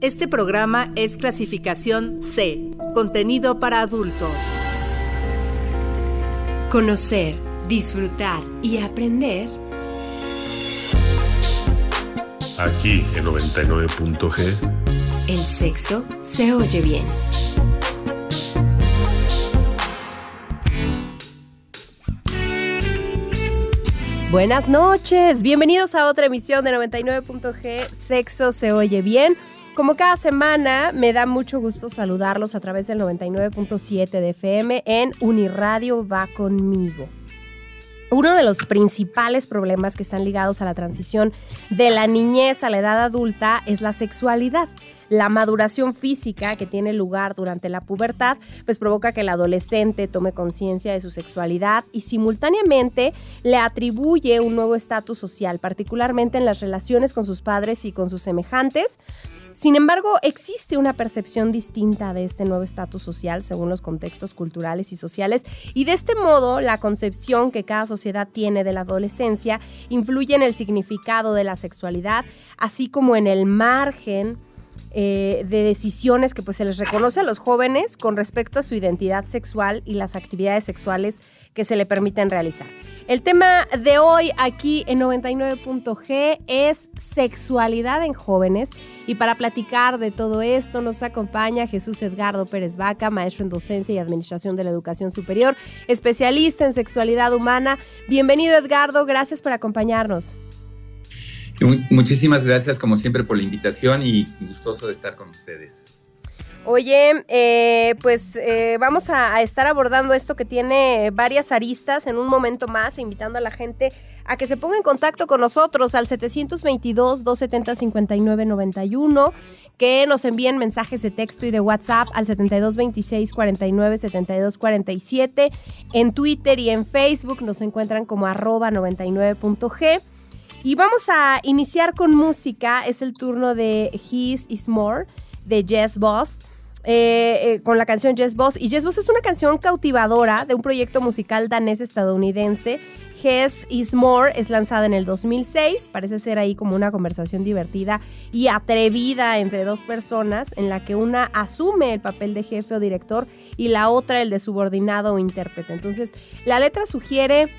Este programa es clasificación C, contenido para adultos. Conocer, disfrutar y aprender. Aquí en 99.g. El sexo se oye bien. Buenas noches, bienvenidos a otra emisión de 99.g Sexo se oye bien. Como cada semana, me da mucho gusto saludarlos a través del 99.7 de FM en Uniradio Va conmigo. Uno de los principales problemas que están ligados a la transición de la niñez a la edad adulta es la sexualidad. La maduración física que tiene lugar durante la pubertad, pues provoca que el adolescente tome conciencia de su sexualidad y simultáneamente le atribuye un nuevo estatus social, particularmente en las relaciones con sus padres y con sus semejantes, sin embargo, existe una percepción distinta de este nuevo estatus social según los contextos culturales y sociales y de este modo la concepción que cada sociedad tiene de la adolescencia influye en el significado de la sexualidad, así como en el margen eh, de decisiones que pues, se les reconoce a los jóvenes con respecto a su identidad sexual y las actividades sexuales que se le permiten realizar. El tema de hoy aquí en 99.g es sexualidad en jóvenes y para platicar de todo esto nos acompaña Jesús Edgardo Pérez Vaca, maestro en docencia y administración de la educación superior, especialista en sexualidad humana. Bienvenido Edgardo, gracias por acompañarnos. Muchísimas gracias como siempre por la invitación y gustoso de estar con ustedes. Oye, eh, pues eh, vamos a, estar abordando esto que tiene varias aristas en un momento más, invitando a la gente a que se ponga en contacto con nosotros al 722-270-5991, que nos envíen mensajes de texto y de WhatsApp al 7226-497247. En Twitter y en Facebook nos encuentran como arroba 99.g. Y vamos a iniciar con música. Es el turno de His Is More de Jess Boss. Eh, eh, con la canción Jess Boss. Y Jess Boss es una canción cautivadora de un proyecto musical danés-estadounidense. Hess is More es lanzada en el 2006. Parece ser ahí como una conversación divertida y atrevida entre dos personas en la que una asume el papel de jefe o director y la otra el de subordinado o intérprete. Entonces, la letra sugiere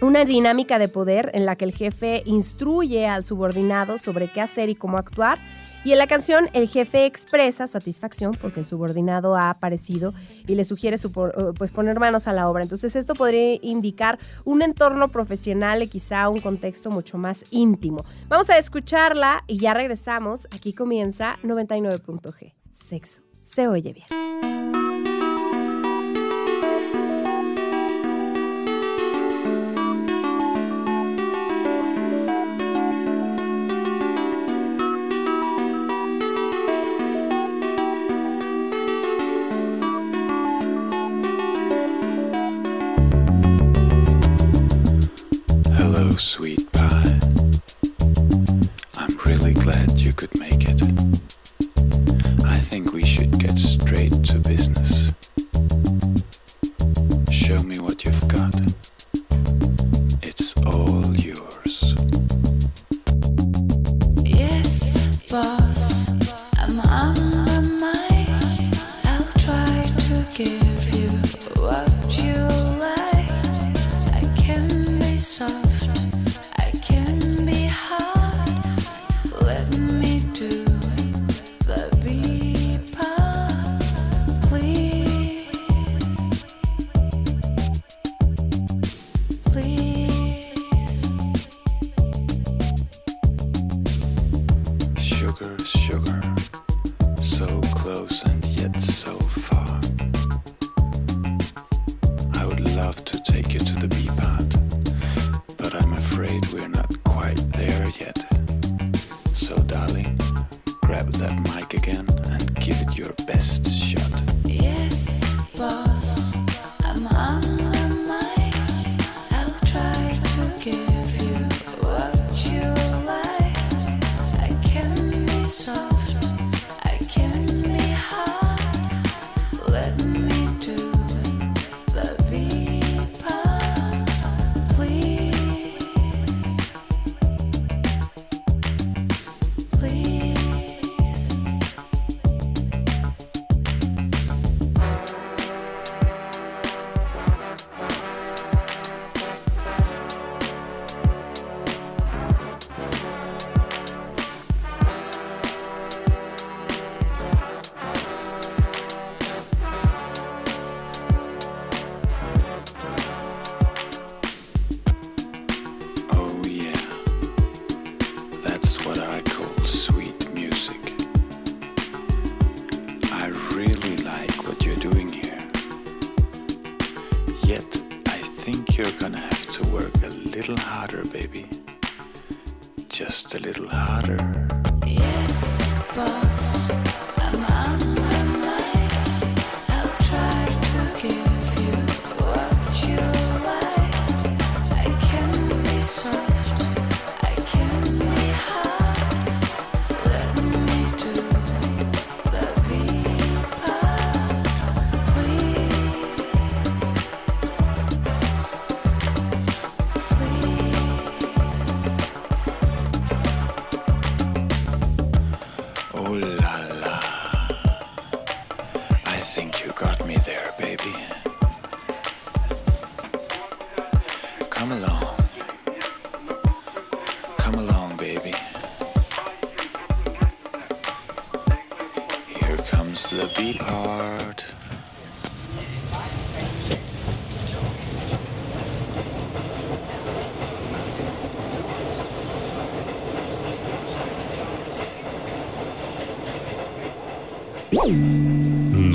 una dinámica de poder en la que el jefe instruye al subordinado sobre qué hacer y cómo actuar. Y en la canción el jefe expresa satisfacción porque el subordinado ha aparecido y le sugiere eh, pues, poner manos a la obra. Entonces esto podría indicar un entorno profesional y quizá un contexto mucho más íntimo. Vamos a escucharla y ya regresamos. Aquí comienza 99.g. Sexo. Se oye bien. Sweet pie. I'm really glad you could make it. I think we should get straight to business. Show me what you've got.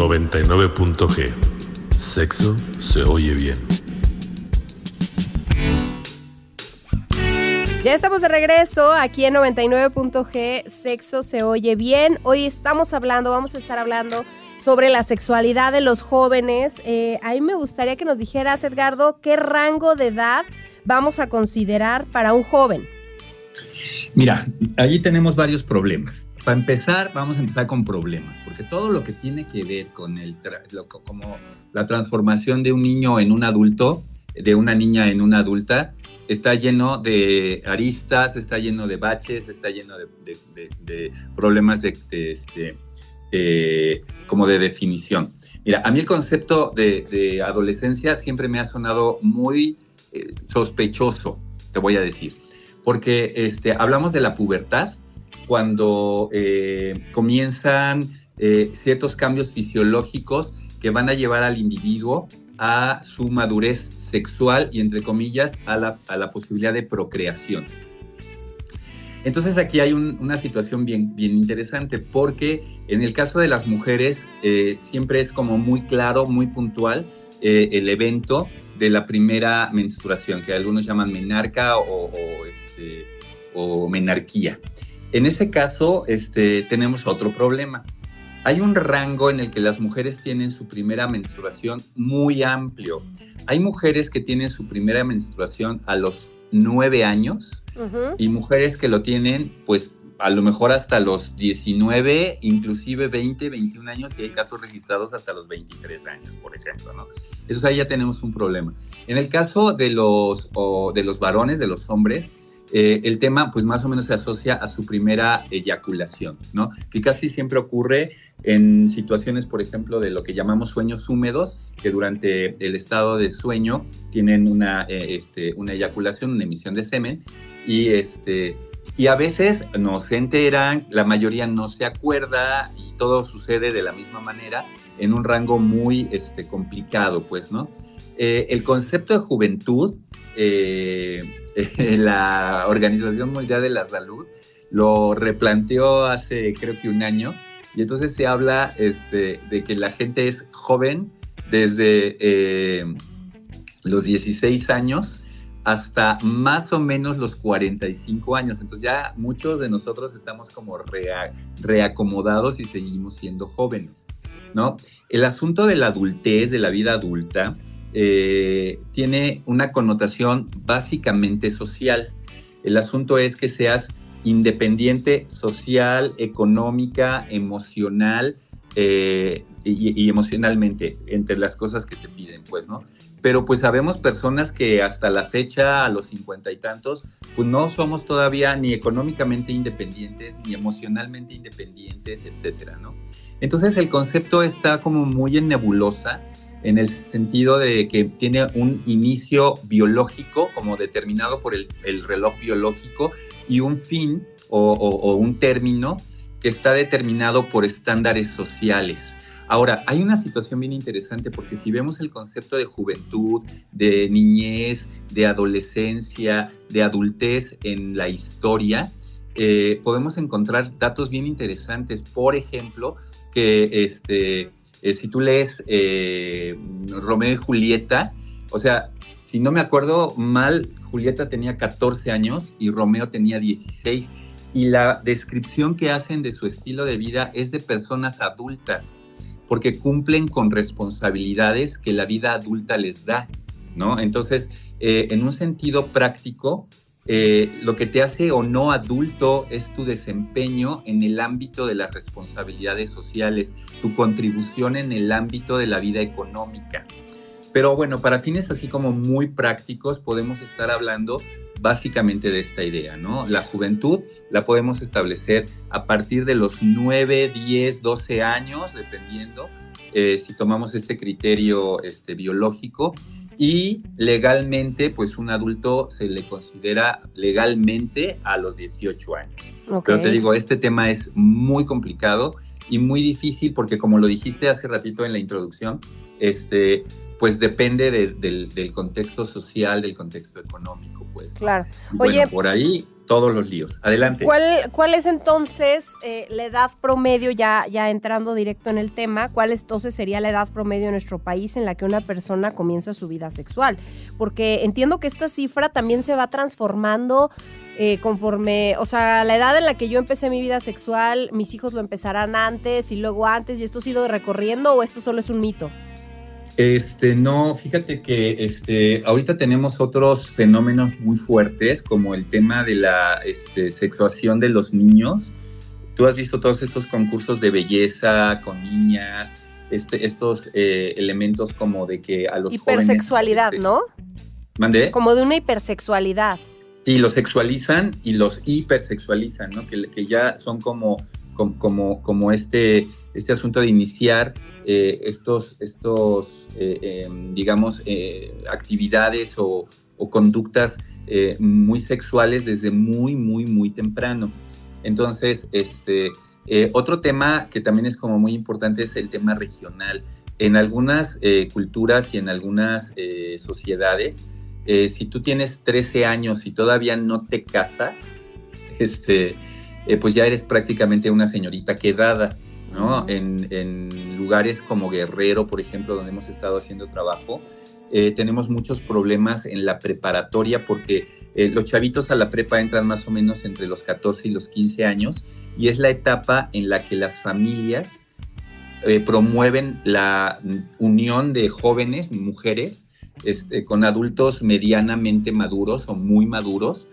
99.g. Sexo se oye bien. Ya estamos de regreso aquí en 99.g, Sexo se oye bien. Hoy estamos hablando, vamos a estar hablando sobre la sexualidad de los jóvenes. Eh, a mí me gustaría que nos dijeras, Edgardo, qué rango de edad vamos a considerar para un joven. Mira, allí tenemos varios problemas. Para empezar, vamos a empezar con problemas, porque todo lo que tiene que ver con el lo co- como la transformación de un niño en un adulto, de una niña en una adulta, está lleno de aristas, está lleno de baches, está lleno de, problemas de, este, eh, como de definición. Mira, a mí el concepto de, de adolescencia siempre me ha sonado muy eh, sospechoso, te voy a decir, porque este, hablamos de la pubertad cuando eh, comienzan eh, ciertos cambios fisiológicos que van a llevar al individuo a su madurez sexual y, entre comillas, a la, a la posibilidad de procreación. Entonces aquí hay un- una situación bien, bien interesante porque en el caso de las mujeres eh, siempre es como muy claro, muy puntual el evento de la primera menstruación, que algunos llaman menarca o, o, este, o menarquía. En ese caso este, tenemos otro problema. Hay un rango en el que las mujeres tienen su primera menstruación muy amplio. Hay mujeres que tienen su primera menstruación a los nueve años y mujeres que lo tienen, pues a lo mejor hasta los 19, inclusive 20, 21 años, y hay casos registrados hasta los 23 años, por ejemplo, ¿no? Entonces ahí ya tenemos un problema. En el caso de los, o de los varones, de los hombres, eh, el tema pues más o menos se asocia a su primera eyaculación, ¿no? Que casi siempre ocurre en situaciones, por ejemplo, de lo que llamamos sueños húmedos, que durante el estado de sueño tienen una, eh, este, una eyaculación, una emisión de semen, y, este, y a veces no se enteran, la mayoría no se acuerda y todo sucede de la misma manera en un rango muy este, complicado, pues, ¿no? Eh, el concepto de juventud, eh, la Organización Mundial de la Salud lo replanteó hace creo que un año y entonces se habla este, de que la gente es joven desde eh, los 16 años hasta más o menos los 45 años. Entonces ya muchos de nosotros estamos como rea- reacomodados y seguimos siendo jóvenes, ¿no? El asunto de la adultez, de la vida adulta, eh, tiene una connotación básicamente social. El asunto es que seas independiente social, económica, emocional eh, y, y emocionalmente entre las cosas que te piden, pues, ¿no? Pero pues sabemos personas que hasta la fecha, a los cincuenta y tantos, pues no somos todavía ni económicamente independientes, ni emocionalmente independientes, etcétera, ¿no? Entonces el concepto está como muy en nebulosa en el sentido de que tiene un inicio biológico como determinado por el, el reloj biológico y un fin o, o- o un término que está determinado por estándares sociales. Ahora, hay una situación bien interesante porque si vemos el concepto de juventud, de niñez, de adolescencia, de adultez en la historia, eh, podemos encontrar datos bien interesantes. Por ejemplo, que este, eh, si tú lees eh, Romeo y Julieta, o sea, si no me acuerdo mal, Julieta tenía 14 años y Romeo tenía 16. Y la descripción que hacen de su estilo de vida es de personas adultas, porque cumplen con responsabilidades que la vida adulta les da, ¿no? Entonces, eh, en un sentido práctico, eh, lo que te hace o no adulto es tu desempeño en el ámbito de las responsabilidades sociales, tu contribución en el ámbito de la vida económica. Pero bueno, para fines así como muy prácticos, podemos estar hablando básicamente de esta idea, ¿no? La juventud la podemos establecer a partir de los 9, 10, 12 años, dependiendo eh, si tomamos este criterio este, biológico. Y legalmente, pues un adulto se le considera legalmente a los 18 años. Ok. Pero te digo, este tema es muy complicado y muy difícil porque como lo dijiste hace ratito en la introducción, este, pues depende de- del, del contexto social, del contexto económico, pues. Claro. Bueno, Oye, por ahí todos los líos. Adelante. ¿Cuál, cuál es entonces eh, la edad promedio, ya, ya entrando directo en el tema, cuál entonces sería la edad promedio en nuestro país en la que una persona comienza su vida sexual? Porque entiendo que esta cifra también se va transformando eh, conforme, o sea, la edad en la que yo empecé mi vida sexual, mis hijos lo empezarán antes y luego antes, y esto ha sido recorriendo o esto solo es un mito? Este, no, fíjate que este, ahorita tenemos otros fenómenos muy fuertes, como el tema de la este, sexuación de los niños. Tú has visto todos estos concursos de belleza con niñas, este, estos eh, elementos como de que a los Hipersexualidad, jóvenes, ¿no? ¿Mandé? Como de una hipersexualidad. Sí, los sexualizan y los hipersexualizan, ¿no? Que, que ya son como, como, como, como este, este asunto de iniciar eh, estos, estos eh, eh, digamos, eh, actividades o, o conductas eh, muy sexuales desde muy, muy, muy temprano. Entonces, este, eh, otro tema que también es como muy importante es el tema regional. En algunas culturas y en algunas sociedades, si tú tienes 13 años y todavía no te casas, este, eh, pues ya eres prácticamente una señorita quedada, ¿no? En, lugares como Guerrero, por ejemplo, donde hemos estado haciendo trabajo, eh, tenemos muchos problemas en la preparatoria porque eh, los chavitos a la prepa entran más o menos entre los 14 y los 15 años y es la etapa en la que las familias eh, promueven la unión de jóvenes, mujeres, este, con adultos medianamente maduros o muy maduros,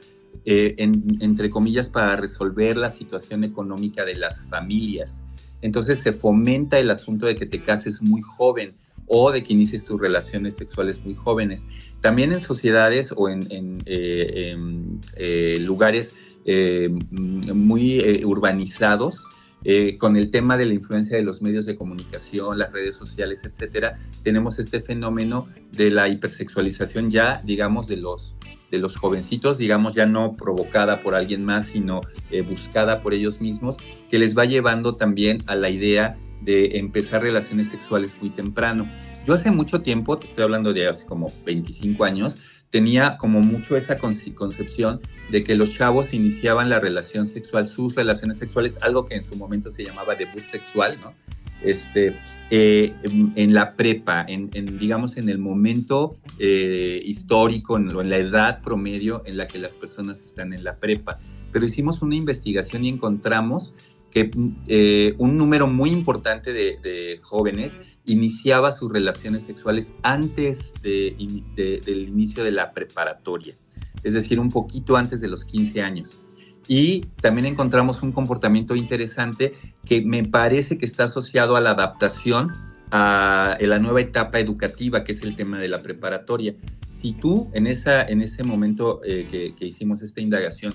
en- entre comillas, para resolver la situación económica de las familias. Entonces se fomenta el asunto de que te cases muy joven o de que inicies tus relaciones sexuales muy jóvenes. También en sociedades o en, eh, eh, lugares eh, muy urbanizados, con el tema de la influencia de los medios de comunicación, las redes sociales, etcétera, tenemos este fenómeno de la hipersexualización ya, digamos, de los, de los jovencitos, digamos, ya no provocada por alguien más, sino eh, buscada por ellos mismos, que les va llevando también a la idea de empezar relaciones sexuales muy temprano. Yo hace mucho tiempo, te estoy hablando de hace como 25 años, tenía como mucho esa conce- concepción de que los chavos iniciaban la relación sexual, sus relaciones sexuales, algo que en su momento se llamaba debut sexual, ¿no? Este, eh, en, la prepa, en, en, digamos en el momento eh, histórico, en, en la edad promedio en la que las personas están en la prepa. Pero hicimos una investigación y encontramos que eh, un número muy importante de, jóvenes iniciaba sus relaciones sexuales antes de, de, del inicio de la preparatoria, es decir, un poquito antes de los 15 años. Y también encontramos un comportamiento interesante que me parece que está asociado a la adaptación a, la nueva etapa educativa, que es el tema de la preparatoria. Si tú en, esa, en ese momento eh, que hicimos esta indagación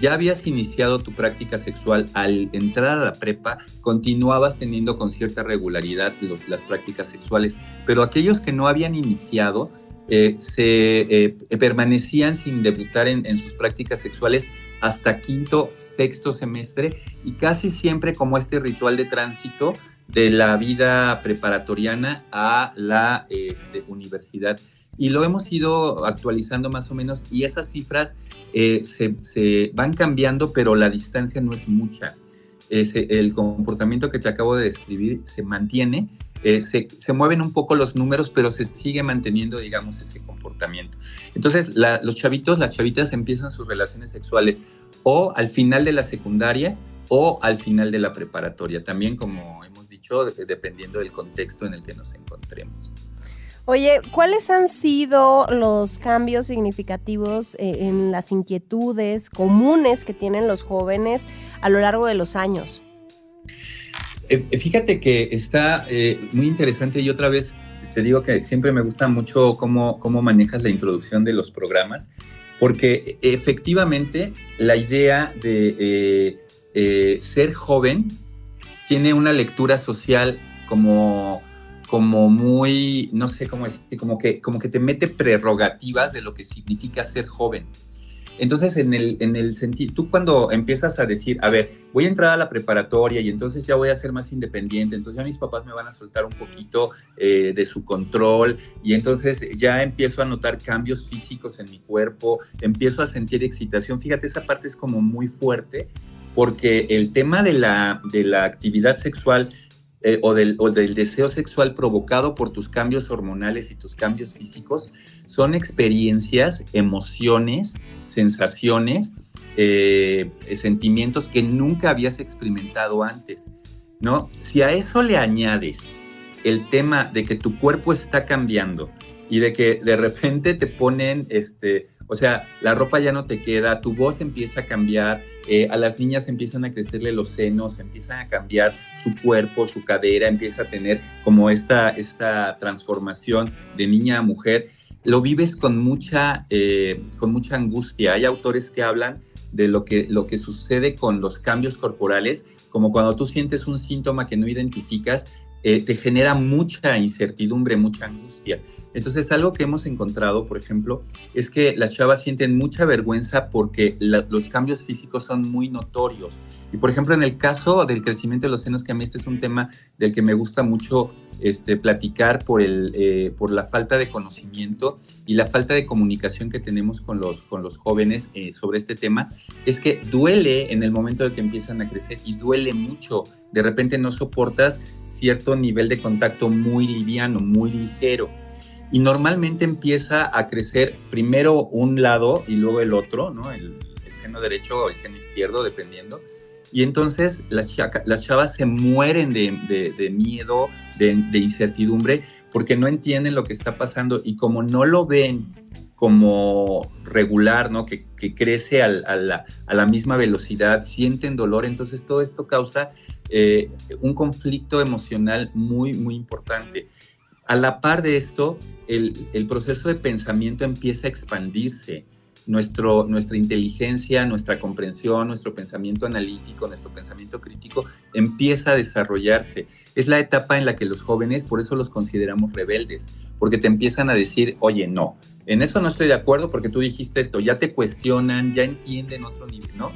ya habías iniciado tu práctica sexual al entrar a la prepa, continuabas teniendo con cierta regularidad las prácticas sexuales, pero aquellos que no habían iniciado eh, se eh, permanecían sin debutar en, en, sus prácticas sexuales hasta quinto, sexto semestre y casi siempre como este ritual de tránsito de la vida preparatoriana a la este, universidad. Y lo hemos ido actualizando más o menos y esas cifras eh, se, se, van cambiando, pero la distancia no es mucha. eh, se- el comportamiento que te acabo de describir se mantiene, eh, se, se mueven un poco los números, pero se sigue manteniendo, digamos, ese comportamiento. Entonces, la- los chavitos, las chavitas empiezan sus relaciones sexuales o al final de la secundaria o al final de la preparatoria, también como hemos dicho, de- dependiendo del contexto en el que nos encontremos. Oye, ¿cuáles han sido los cambios significativos eh, en las inquietudes comunes que tienen los jóvenes a lo largo de los años? Eh, eh, fíjate que está muy interesante y otra vez te digo que siempre me gusta mucho cómo, cómo manejas la introducción de los programas, porque efectivamente la idea de ser joven tiene una lectura social como, como muy, no sé cómo decir, como que, como que te mete prerrogativas de lo que significa ser joven. Entonces, en el, en el sentido, tú cuando empiezas a decir, a ver, voy a entrar a la preparatoria y entonces ya voy a ser más independiente, entonces ya mis papás me van a soltar un poquito eh, de su control y entonces ya empiezo a notar cambios físicos en mi cuerpo, empiezo a sentir excitación. Fíjate, esa parte es como muy fuerte porque el tema de la, de la actividad sexual eh, o, del, o del deseo sexual provocado por tus cambios hormonales y tus cambios físicos son experiencias, emociones, sensaciones, eh, sentimientos que nunca habías experimentado antes, ¿no? Si a eso le añades el tema de que tu cuerpo está cambiando y de que de repente te ponen, este, o sea, la ropa ya no te queda, tu voz empieza a cambiar, eh, a las niñas empiezan a crecerle los senos, empiezan a cambiar su cuerpo, su cadera, empieza a tener como esta, esta transformación de niña a mujer lo vives con mucha, eh, con mucha angustia. Hay autores que hablan de lo que, lo que sucede con los cambios corporales, como cuando tú sientes un síntoma que no identificas, eh, te genera mucha incertidumbre, mucha angustia. Entonces, algo que hemos encontrado, por ejemplo, es que las chavas sienten mucha vergüenza porque los cambios físicos son muy notorios. Y, por ejemplo, en el caso del crecimiento de los senos, que a mí este es un tema del que me gusta mucho este, platicar por, el, eh, por la falta de conocimiento y la falta de comunicación que tenemos con los, con los jóvenes eh, sobre este tema, es que duele en el momento en que empiezan a crecer y duele mucho. De repente no soportas cierto nivel de contacto muy liviano, muy ligero. Y normalmente empieza a crecer primero un lado y luego el otro, ¿no? El, el seno derecho o el seno izquierdo, dependiendo. Y entonces las, chaca, las chavas se mueren de, miedo, de, incertidumbre, porque no entienden lo que está pasando y como no lo ven como regular, ¿no? Que, que crece al, a, la, a, la, misma velocidad, sienten dolor, entonces todo esto causa eh, un conflicto emocional muy, muy importante. A la par de esto, el, el proceso de pensamiento empieza a expandirse nuestro, nuestra inteligencia, nuestra comprensión, nuestro pensamiento analítico, nuestro pensamiento crítico empieza a desarrollarse. Es la etapa en la que los jóvenes, por eso los consideramos rebeldes, porque te empiezan a decir, oye, no, en eso no estoy de acuerdo porque tú dijiste esto, ya te cuestionan, ya entienden otro nivel, ¿no?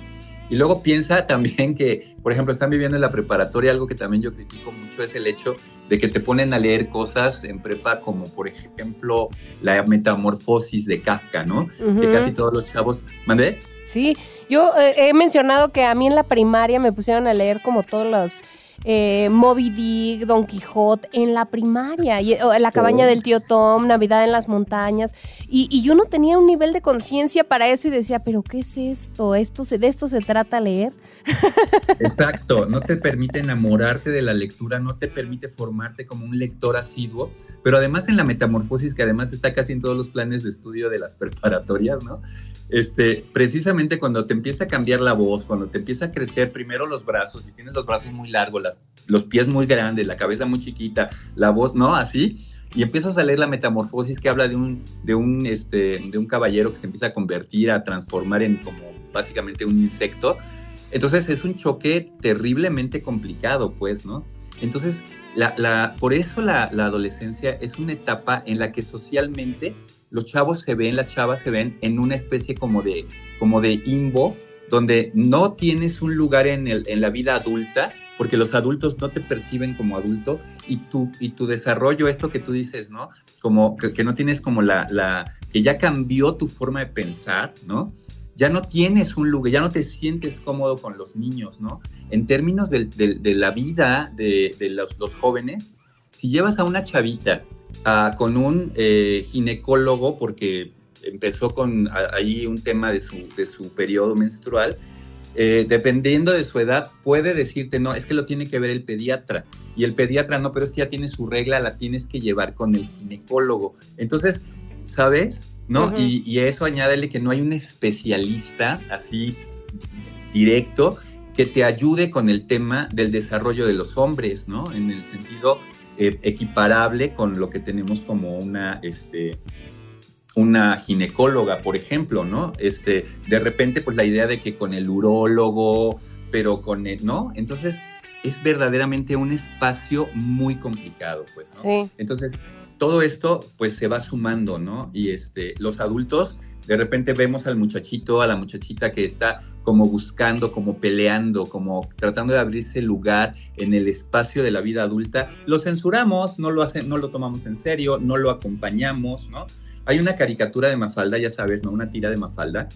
Y luego piensa también que, por ejemplo, están viviendo en la preparatoria, algo que también yo critico mucho es el hecho de que te ponen a leer cosas en prepa como, por ejemplo, la metamorfosis de Kafka, ¿no? Uh -huh. Que casi todos los chavos... ¿Mandé? Sí, yo eh, he mencionado que a mí en la primaria me pusieron a leer como todos los... Eh, Moby Dick, Don Quijote, en la primaria, y, la cabaña del tío Tom, Navidad en las montañas, y, y yo no tenía un nivel de conciencia para eso y decía, pero ¿qué es esto? ¿Esto se, ¿De esto se trata leer? Exacto, no te permite enamorarte de la lectura, no te permite formarte como un lector asiduo, pero además en la metamorfosis, que además está casi en todos los planes de estudio de las preparatorias, ¿no? Este, precisamente cuando te empieza a cambiar la voz, cuando te empieza a crecer primero los brazos y tienes los brazos muy largos, los pies muy grandes, la cabeza muy chiquita, la voz, ¿no? Así, y empiezas a leer la metamorfosis que habla de un, de un, este, de un caballero que se empieza a convertir, a transformar en como básicamente un insecto. Entonces es un choque terriblemente complicado, pues, ¿no? Entonces, la, la, por eso la, la adolescencia es una etapa en la que socialmente los chavos se ven, las chavas se ven en una especie como de, como de imbo, donde no tienes un lugar en, el, en la vida adulta, porque los adultos no te perciben como adulto y tu, y tu desarrollo, esto que tú dices, ¿no? Como que, no tienes como la, la, que ya cambió tu forma de pensar, ¿no? ya no tienes un lugar, ya no te sientes cómodo con los niños, ¿no? En términos de, de- de la vida de, de los, los jóvenes, si llevas a una chavita con un eh, ginecólogo, porque empezó con a- ahí un tema de su, de su periodo menstrual, eh, dependiendo de su edad, puede decirte, no, es que lo tiene que ver el pediatra. Y el pediatra, no, pero es que ya tiene su regla, la tienes que llevar con el ginecólogo. Entonces, ¿sabes? ¿No? Y, y a eso añádele que no hay un especialista así directo que te ayude con el tema del desarrollo de los hombres, ¿no? En el sentido eh, equiparable con lo que tenemos como una, este, una ginecóloga, por ejemplo, ¿no? Este, de repente, pues la idea de que con el urólogo, pero con el, ¿no? Entonces, es verdaderamente un espacio muy complicado, pues, ¿no? Sí. Entonces, todo esto, pues, se va sumando, ¿no? Y este, los adultos, de repente vemos al muchachito, a la muchachita que está como buscando, como peleando, como tratando de abrirse lugar en el espacio de la vida adulta, lo censuramos, no lo, hacen, no lo tomamos en serio, no lo acompañamos, ¿no? Hay una caricatura de Mafalda, ya sabes, ¿no? Una tira de Mafalda,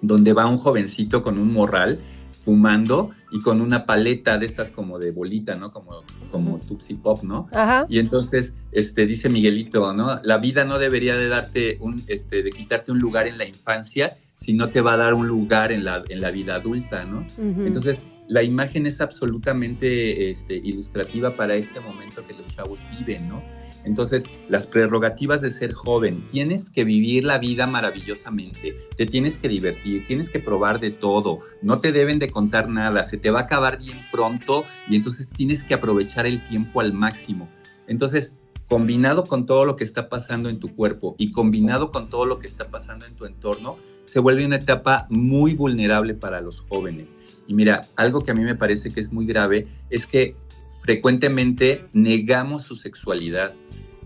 donde va un jovencito con un morral fumando y con una paleta de estas como de bolita, ¿no? Como, como Tupsi Pop, ¿no? Ajá. Y entonces, este, dice Miguelito, ¿no? La vida no debería de darte un, este, de quitarte un lugar en la infancia, si no te va a dar un lugar en la, en la vida adulta, ¿no? Entonces, la imagen es absolutamente este, ilustrativa para este momento que los chavos viven, ¿no? Entonces, las prerrogativas de ser joven, tienes que vivir la vida maravillosamente, te tienes que divertir, tienes que probar de todo, no te deben de contar nada, se te va a acabar bien pronto y entonces tienes que aprovechar el tiempo al máximo. Entonces, combinado con todo lo que está pasando en tu cuerpo y combinado con todo lo que está pasando en tu entorno, se vuelve una etapa muy vulnerable para los jóvenes. Y mira, algo que a mí me parece que es muy grave es que frecuentemente negamos su sexualidad,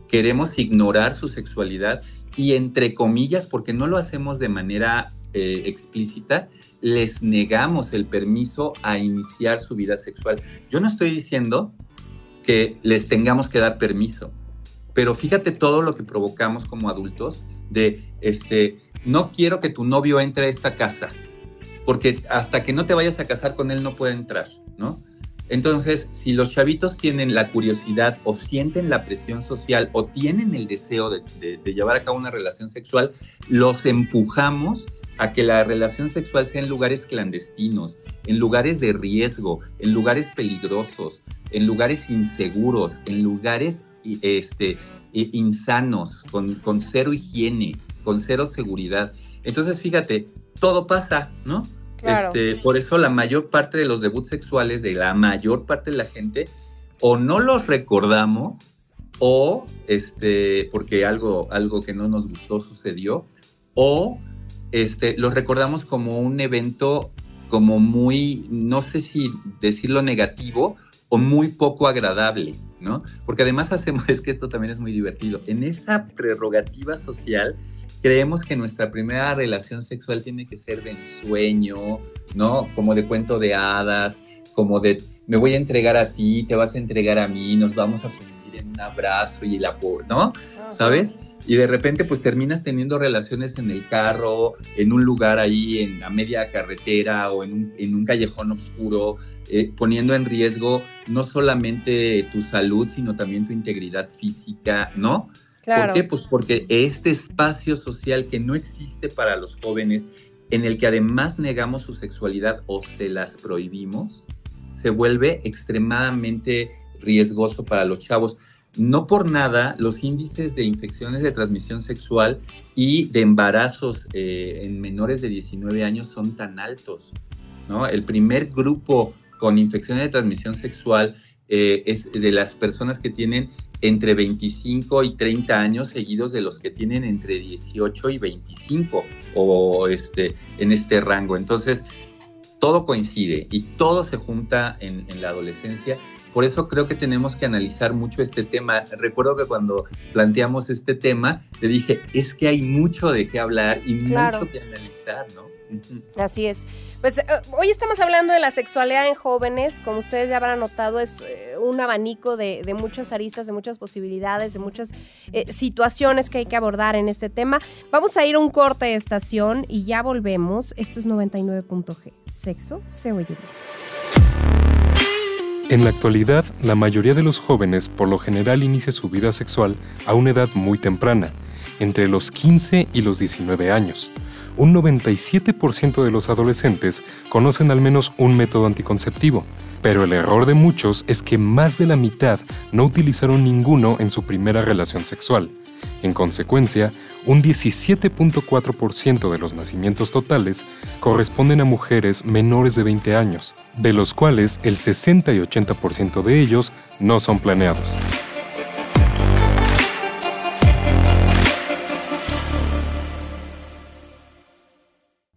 queremos ignorar su sexualidad y entre comillas, porque no lo hacemos de manera eh, explícita, les negamos el permiso a iniciar su vida sexual. Yo no estoy diciendo que les tengamos que dar permiso, pero fíjate todo lo que provocamos como adultos de, este, no quiero que tu novio entre a esta casa, porque hasta que no te vayas a casar con él no puede entrar, ¿no? Entonces, si los chavitos tienen la curiosidad o sienten la presión social o tienen el deseo de, llevar a cabo una relación sexual, los empujamos a que la relación sexual sea en lugares clandestinos, en lugares de riesgo, en lugares peligrosos, en lugares inseguros, en lugares este, insanos, con cero higiene, con cero seguridad. Entonces, fíjate, todo pasa, ¿no? Claro. Este, por eso la mayor parte de los debuts sexuales de la mayor parte de la gente o no los recordamos o este porque algo algo que no nos gustó sucedió o este los recordamos como un evento como muy no sé si decirlo negativo o muy poco agradable, ¿no? Porque además hacemos es que esto también es muy divertido. En esa prerrogativa social creemos que nuestra primera relación sexual tiene que ser de ensueño, ¿no? Como de cuento de hadas, como de me voy a entregar a ti, te vas a entregar a mí, nos vamos a fundir en un abrazo y el apoyo, ¿no? ¿Sabes? Y de repente pues terminas teniendo relaciones en el carro, en un lugar ahí en a media carretera o en un, en un callejón oscuro, eh, poniendo en riesgo no solamente tu salud, sino también tu integridad física, ¿no? Claro. ¿Por qué? Pues porque este espacio social que no existe para los jóvenes, en el que además negamos su sexualidad o se las prohibimos, se vuelve extremadamente riesgoso para los chavos. No por nada, los índices de infecciones de transmisión sexual y de embarazos eh, en menores de 19 años son tan altos. ¿no? El primer grupo con infecciones de transmisión sexual eh, es de las personas que tienen entre 25 y 30 años seguidos de los que tienen entre 18 y 25 o este, en este rango. Entonces, todo coincide y todo se junta en, en la adolescencia Por eso creo que tenemos que analizar mucho este tema. Recuerdo que cuando planteamos este tema, le dije, es que hay mucho de qué hablar y Claro. mucho que analizar, ¿no? Así es. Pues eh, hoy estamos hablando de la sexualidad en jóvenes. Como ustedes ya habrán notado, es eh, un abanico de, de muchas aristas, de muchas posibilidades, de muchas eh, situaciones que hay que abordar en este tema. Vamos a ir a un corte de estación y ya volvemos. Esto es 99.g. Sexo se oye bien. En la actualidad, la mayoría de los jóvenes por lo general inicia su vida sexual a una edad muy temprana, entre los 15 y los 19 años. Un 97% de los adolescentes conocen al menos un método anticonceptivo, pero el error de muchos es que más de la mitad no utilizaron ninguno en su primera relación sexual. En consecuencia, un 17.4% de los nacimientos totales corresponden a mujeres menores de 20 años, de los cuales el 60 y 80% de ellos no son planeados.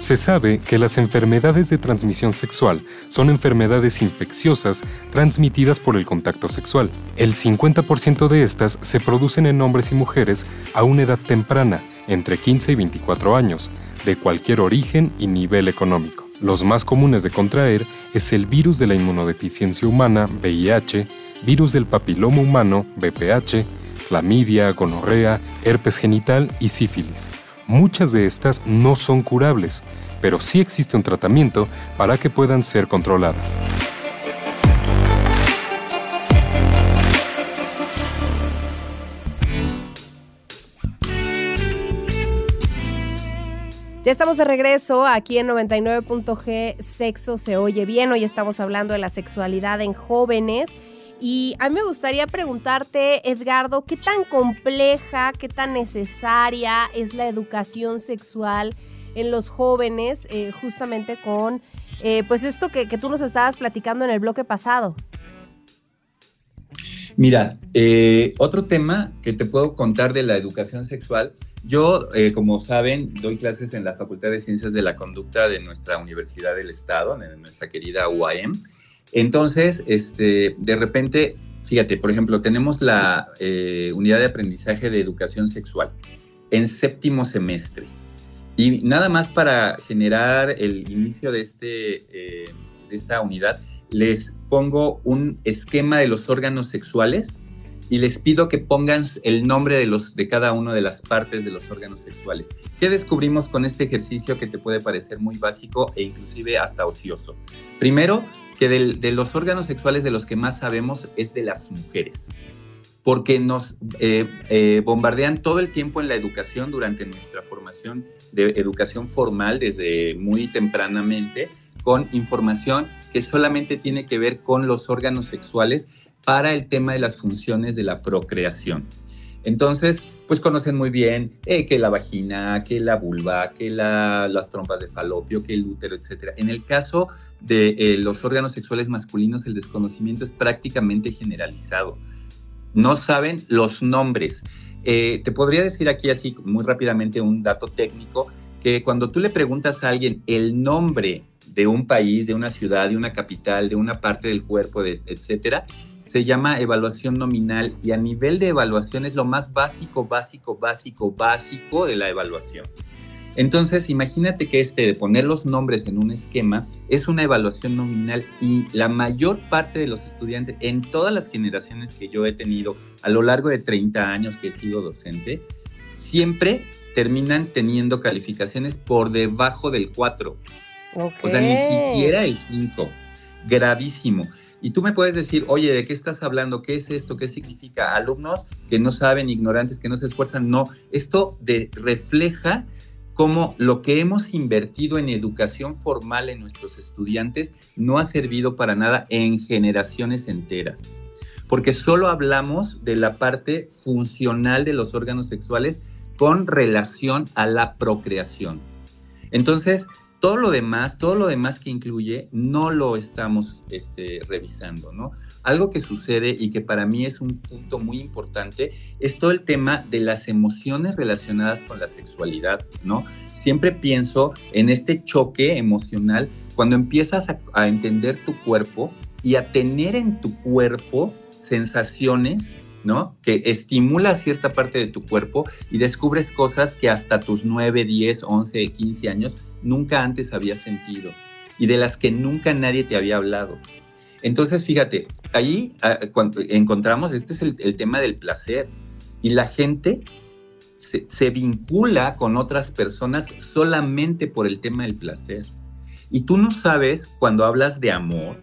Se sabe que las enfermedades de transmisión sexual son enfermedades infecciosas transmitidas por el contacto sexual. El 50% de estas se producen en hombres y mujeres a una edad temprana, entre 15 y 24 años, de cualquier origen y nivel económico. Los más comunes de contraer es el virus de la inmunodeficiencia humana, VIH, virus del papiloma humano, VPH, clamidia, gonorrea, herpes genital y sífilis. Muchas de estas no son curables, pero sí existe un tratamiento para que puedan ser controladas. Ya estamos de regreso aquí en 99.g Sexo se oye bien. Hoy estamos hablando de la sexualidad en jóvenes. Y a mí me gustaría preguntarte, Edgardo, ¿qué tan compleja, qué tan necesaria es la educación sexual en los jóvenes, eh, justamente con eh, pues esto que, tú nos estabas platicando en el bloque pasado? Mira, eh, otro tema que te puedo contar de la educación sexual. Yo, como saben, doy clases en la Facultad de Ciencias de la Conducta de nuestra Universidad del Estado, en nuestra querida UAM. Entonces, este, de repente, fíjate, por ejemplo, tenemos la eh, unidad de aprendizaje de educación sexual en séptimo semestre. Y nada más para generar el inicio de, este, eh, de esta unidad, les pongo un esquema de los órganos sexuales y les pido que pongan el nombre de, los, de cada una de las partes de los órganos sexuales. ¿Qué descubrimos con este ejercicio que te puede parecer muy básico e inclusive hasta ocioso? Primero, que de los órganos sexuales de los que más sabemos es de las mujeres, porque nos eh, eh, bombardean todo el tiempo en la educación durante nuestra formación de educación formal desde muy tempranamente con información que solamente tiene que ver con los órganos sexuales para el tema de las funciones de la procreación. Entonces, pues conocen muy bien eh, que la vagina, que la vulva, que la, las trompas de falopio, que el útero, etc. En el caso de eh, los órganos sexuales masculinos, el desconocimiento es prácticamente generalizado. No saben los nombres. Eh, te podría decir aquí así muy rápidamente un dato técnico, que cuando tú le preguntas a alguien el nombre de un país, de una ciudad, de una capital, de una parte del cuerpo, de, etcétera, se llama evaluación nominal y a nivel de evaluación es lo más básico, básico, básico, básico de la evaluación. Entonces, imagínate que este de poner los nombres en un esquema es una evaluación nominal y la mayor parte de los estudiantes en todas las generaciones que yo he tenido a lo largo de 30 años que he sido docente, siempre terminan teniendo calificaciones por debajo del 4. Okay. O sea, ni siquiera el 5. Gravísimo. Y tú me puedes decir, oye, ¿de qué estás hablando? ¿Qué es esto? ¿Qué significa? Alumnos que no saben, ignorantes, que no se esfuerzan. No, esto de, refleja cómo lo que hemos invertido en educación formal en nuestros estudiantes no ha servido para nada en generaciones enteras. Porque solo hablamos de la parte funcional de los órganos sexuales con relación a la procreación. Entonces, todo lo demás, todo lo demás que incluye, no lo estamos este, revisando, ¿no? Algo que sucede y que para mí es un punto muy importante es todo el tema de las emociones relacionadas con la sexualidad, ¿no? Siempre pienso en este choque emocional cuando empiezas a, a entender tu cuerpo y a tener en tu cuerpo sensaciones ¿no? Que estimula cierta parte de tu cuerpo y descubres cosas que hasta tus 9, 10, 11, 15 años nunca antes habías sentido y de las que nunca nadie te había hablado. Entonces, fíjate, ahí ah, cuando encontramos, este es el, tema del placer y la gente se, se vincula con otras personas solamente por el tema del placer. Y tú no sabes cuando hablas de amor,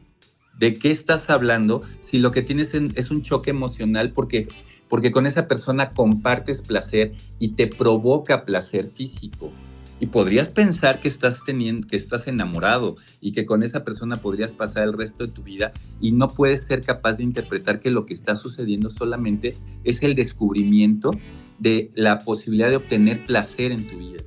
de qué estás hablando si lo que tienes es un choque emocional porque, porque con esa persona compartes placer y te provoca placer físico. Y podrías pensar que estás teniendo, que estás enamorado y que con esa persona podrías pasar el resto de tu vida y no puedes ser capaz de interpretar que lo que está sucediendo solamente es el descubrimiento de la posibilidad de obtener placer en tu vida.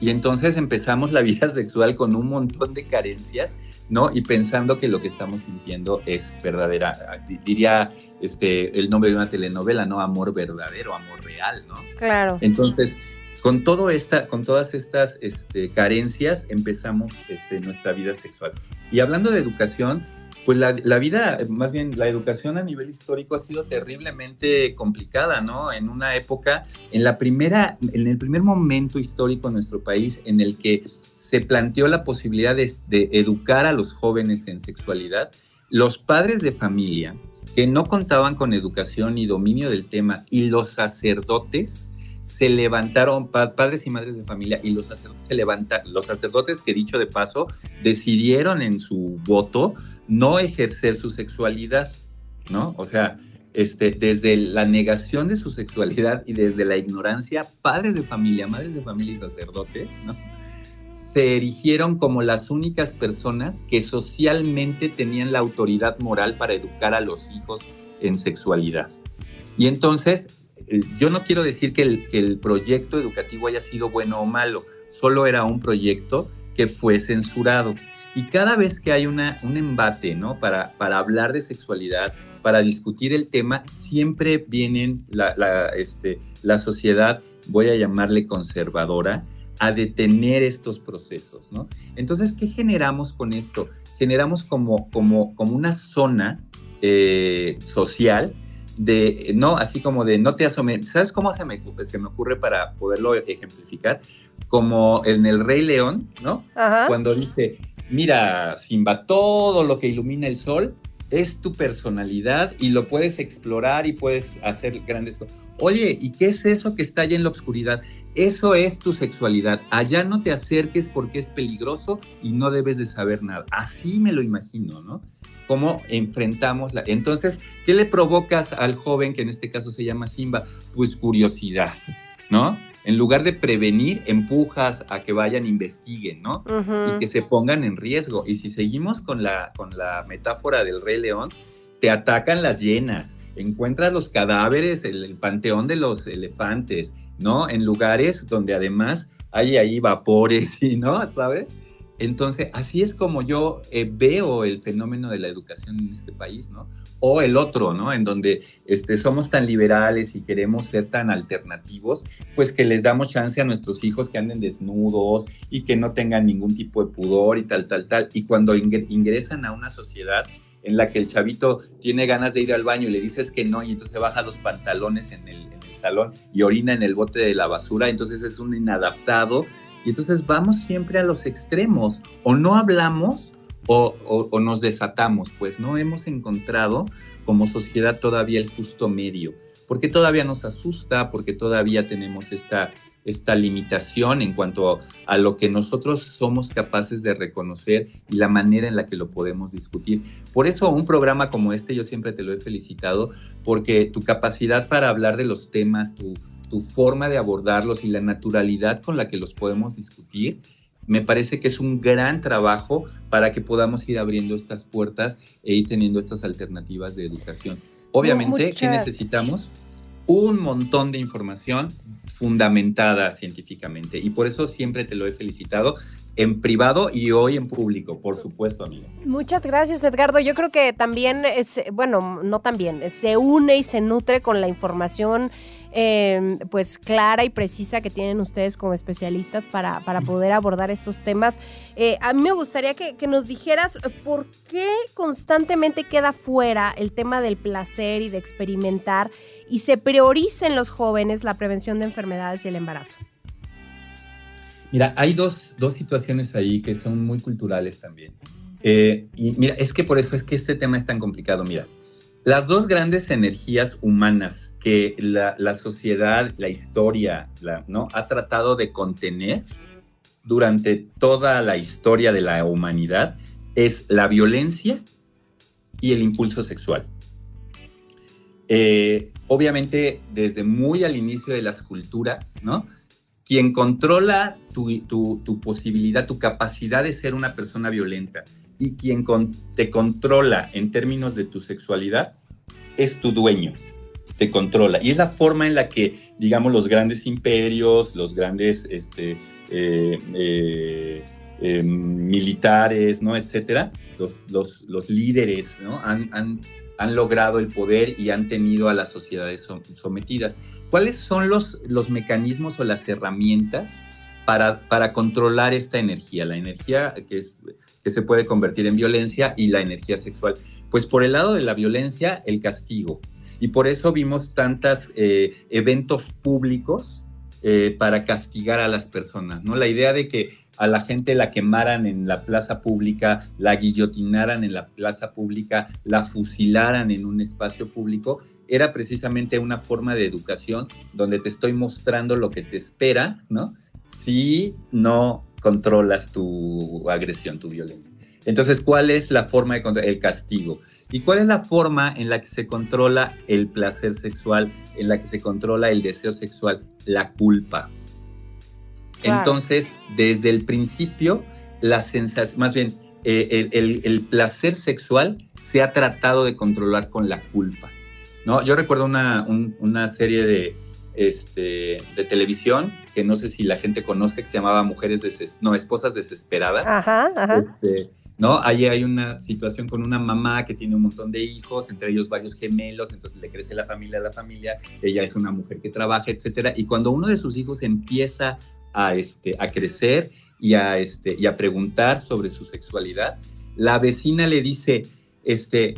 Y entonces empezamos la vida sexual con un montón de carencias ¿no? Y pensando que lo que estamos sintiendo es verdadera, diría este, el nombre de una telenovela, ¿no? Amor verdadero, amor real, ¿no? Claro. Entonces, con, todo esta, con todas estas este, carencias empezamos este, nuestra vida sexual. Y hablando de educación, pues la, vida, más bien la educación a nivel histórico ha sido terriblemente complicada, ¿no? En una época, en la primera, en el primer momento histórico en nuestro país en el que se planteó la posibilidad de, educar a los jóvenes en sexualidad, los padres de familia que no contaban con educación ni dominio del tema y los sacerdotes se levantaron, padres y madres de familia, y los sacerdotes se levantaron, los sacerdotes que dicho de paso, decidieron en su voto no ejercer su sexualidad, ¿no? O sea, este, desde la negación de su sexualidad y desde la ignorancia, padres de familia, madres de familia y sacerdotes, ¿no? se erigieron como las únicas personas que socialmente tenían la autoridad moral para educar a los hijos en sexualidad. Y entonces, yo no quiero decir que el, proyecto educativo haya sido bueno o malo, solo era un proyecto que fue censurado. Y cada vez que hay una, un embate, ¿no? Para, para hablar de sexualidad, para discutir el tema, siempre vienen la, la, este, la sociedad, voy a llamarle conservadora, a detener estos procesos, ¿no? Entonces, ¿qué generamos con esto? Generamos como, como, como una zona eh, social de, no, así como de no te asomes. ¿Sabes cómo se me, se me ocurre para poderlo ejemplificar? Como en El Rey León, ¿no? Cuando dice, mira, Simba, todo lo que ilumina el sol es tu personalidad y lo puedes explorar y puedes hacer grandes cosas. Oye, ¿y qué es eso que está allá en la oscuridad? Eso es tu sexualidad. Allá no te acerques porque es peligroso y no debes de saber nada. Así me lo imagino, ¿no? Cómo enfrentamos la... Entonces, ¿qué le provocas al joven, que en este caso se llama Simba? Pues curiosidad, ¿no? En lugar de prevenir, empujas a que vayan, investiguen, ¿no? Y que se pongan en riesgo. Y si seguimos con la, con la metáfora del Rey León, te atacan las llenas, encuentras los cadáveres, el, panteón de los elefantes, ¿no? En lugares donde además hay ahí vapores y, ¿no? ¿Sabes? Entonces, así es como yo eh, veo el fenómeno de la educación en este país, ¿no? O el otro, ¿no? En donde este, somos tan liberales y queremos ser tan alternativos, pues que les damos chance a nuestros hijos que anden desnudos y que no tengan ningún tipo de pudor y tal, tal, tal. Y cuando ingresan a una sociedad en la que el chavito tiene ganas de ir al baño y le dices que no, y entonces baja los pantalones en el, en el salón y orina en el bote de la basura, entonces es un inadaptado y entonces vamos siempre a los extremos, o no hablamos o, nos desatamos, pues no hemos encontrado como sociedad todavía el justo medio, porque todavía nos asusta, porque todavía tenemos esta, esta limitación en cuanto a lo que nosotros somos capaces de reconocer y la manera en la que lo podemos discutir. Por eso un programa como este yo siempre te lo he felicitado, porque tu capacidad para hablar de los temas, tu tu forma de abordarlos y la naturalidad con la que los podemos discutir, me parece que es un gran trabajo para que podamos ir abriendo estas puertas e ir teniendo estas alternativas de educación. Obviamente, ¿qué necesitamos? un montón de información fundamentada científicamente. Y por eso siempre te lo he felicitado en privado y hoy en público, por supuesto, amigo. Muchas gracias, Edgardo. Yo creo que también, es, bueno, no también, se une y se nutre con la información eh, pues clara y precisa que tienen ustedes como especialistas para, para poder abordar estos temas. Eh, a mí me gustaría que, que, nos dijeras por qué constantemente queda fuera el tema del placer y de experimentar y se prioriza en los jóvenes la prevención de enfermedades y el embarazo. Mira, hay dos, dos situaciones ahí que son muy culturales también. Eh, y mira, es que por eso es que este tema es tan complicado. Mira, las dos grandes energías humanas que la, sociedad, la historia, ¿no? ha tratado de contener durante toda la historia de la humanidad es la violencia y el impulso sexual. Eh, obviamente, desde muy al inicio de las culturas, ¿no? Quien controla tu, tu posibilidad, tu capacidad de ser una persona violenta y quien te controla en términos de tu sexualidad es tu dueño, te controla. Y es la forma en la que, digamos, los grandes imperios, los grandes este, eh, eh, eh, militares, ¿no? etcétera, los, líderes han, logrado el poder y han tenido a las sociedades sometidas. ¿Cuáles son los mecanismos o las herramientas? Para, para, controlar esta energía, la energía que, es, que se puede convertir en violencia y la energía sexual. Pues por el lado de la violencia, el castigo. Y por eso vimos tantos eh, eventos públicos eh, para castigar a las personas, ¿no? La idea de que a la gente la quemaran en la plaza pública, la guillotinaran en la plaza pública, la fusilaran en un espacio público, era precisamente una forma de educación donde te estoy mostrando lo que te espera, ¿no? Si no controlas tu agresión, tu violencia. Entonces, ¿cuál es la forma de controlar? El castigo. ¿Y cuál es la forma en la que se controla el placer sexual, en la que se controla el deseo sexual? La culpa. Claro. Entonces, desde el principio, la sensación, más bien, eh, el, el, el, placer sexual se ha tratado de controlar con la culpa. ¿no? Yo recuerdo una, un, una serie de, este, de televisión que no sé si la gente conozca, que se llamaba Mujeres Deses no, Esposas Desesperadas. Ajá, ajá. Este, ¿no? Ahí hay una situación con una mamá que tiene un montón de hijos, entre ellos varios gemelos, entonces le crece la familia a la familia, ella es una mujer que trabaja, etcétera, y cuando uno de sus hijos empieza a, este, a crecer y a, este, y a preguntar sobre su sexualidad, la vecina le dice, este,